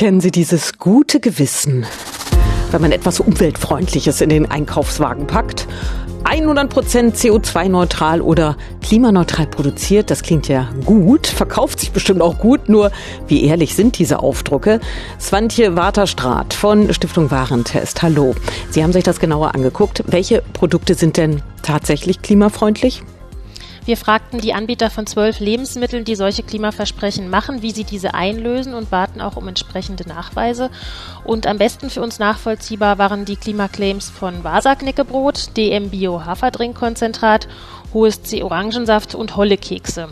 Kennen Sie dieses gute Gewissen, wenn man etwas Umweltfreundliches in den Einkaufswagen packt? 100% CO2-neutral oder klimaneutral produziert, das klingt ja gut, verkauft sich bestimmt auch gut, nur wie ehrlich sind diese Aufdrucke? Swantje Waterstraat von Stiftung Warentest, hallo. Sie haben sich das genauer angeguckt. Welche Produkte sind denn tatsächlich klimafreundlich? Wir fragten die Anbieter von zwölf Lebensmitteln, die solche Klimaversprechen machen, wie sie diese einlösen und baten auch um entsprechende Nachweise. Und am besten für uns nachvollziehbar waren die Klimaclaims von Vasa Knäckebrot, DM Bio Haferdrinkkonzentrat, Hohes C Orangensaft und Holle Kekse.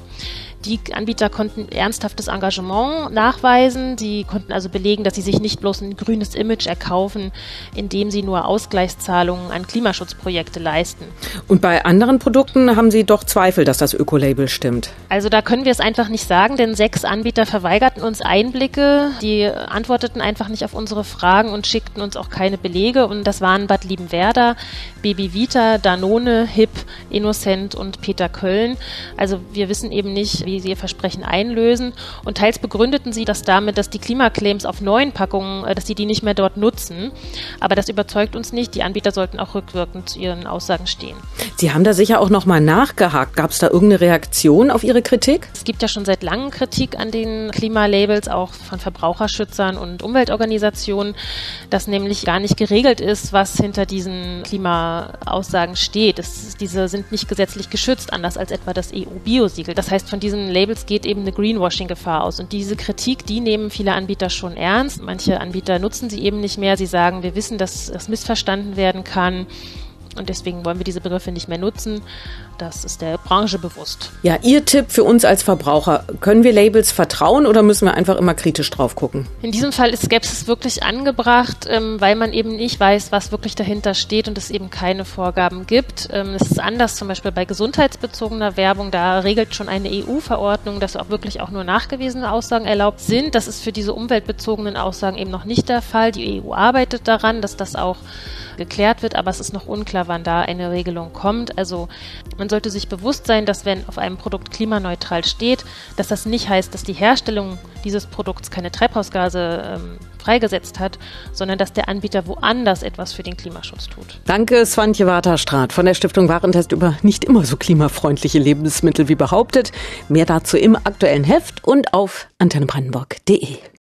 Die Anbieter konnten ernsthaftes Engagement nachweisen. Sie konnten also belegen, dass sie sich nicht bloß ein grünes Image erkaufen, indem sie nur Ausgleichszahlungen an Klimaschutzprojekte leisten. Und bei anderen Produkten haben Sie doch Zweifel, dass das Ökolabel stimmt. Also da können wir es einfach nicht sagen, denn sechs Anbieter verweigerten uns Einblicke. Die antworteten einfach nicht auf unsere Fragen und schickten uns auch keine Belege. Und das waren Bad Liebenwerda, Baby Vita, Danone, HIP, Innocent und Peter Köln. Also wir wissen eben nicht, wie sie ihr Versprechen einlösen. Und teils begründeten sie das damit, dass die Klimaclaims auf neuen Packungen, äh, dass sie die nicht mehr dort nutzen. Aber das überzeugt uns nicht. Die Anbieter sollten auch rückwirkend zu ihren Aussagen stehen. Sie haben da sicher auch noch mal nachgehakt. Gab es da irgendeine Reaktion auf Ihre Kritik? Es gibt ja schon seit langem Kritik an den Klimalabels, auch von Verbraucherschützern und Umweltorganisationen, dass nämlich gar nicht geregelt ist, was hinter diesen Klimaaussagen steht. Es, diese sind nicht gesetzlich geschützt, anders als etwa das EU-Biosiegel. Das heißt, von diesen diesen Labels geht eben eine Greenwashing-Gefahr aus. Und diese Kritik, die nehmen viele Anbieter schon ernst. Manche Anbieter nutzen sie eben nicht mehr. Sie sagen, wir wissen, dass das missverstanden werden kann. Und deswegen wollen wir diese Begriffe nicht mehr nutzen. Das ist der Branche bewusst. Ja, Ihr Tipp für uns als Verbraucher. Können wir Labels vertrauen oder müssen wir einfach immer kritisch drauf gucken? In diesem Fall ist Skepsis wirklich angebracht, ähm, weil man eben nicht weiß, was wirklich dahinter steht und es eben keine Vorgaben gibt. Ähm, es ist anders zum Beispiel bei gesundheitsbezogener Werbung. Da regelt schon eine EU-Verordnung, dass auch wirklich auch nur nachgewiesene Aussagen erlaubt sind. Das ist für diese umweltbezogenen Aussagen eben noch nicht der Fall. Die EU arbeitet daran, dass das auch geklärt wird, aber es ist noch unklar, wann da eine Regelung kommt. Also man sollte sich bewusst sein, dass wenn auf einem Produkt klimaneutral steht, dass das nicht heißt, dass die Herstellung dieses Produkts keine Treibhausgase ähm, freigesetzt hat, sondern dass der Anbieter woanders etwas für den Klimaschutz tut. Danke, Swantje Waterstraat von der Stiftung Warentest über nicht immer so klimafreundliche Lebensmittel wie behauptet. Mehr dazu im aktuellen Heft und auf antennebrandenburg.de.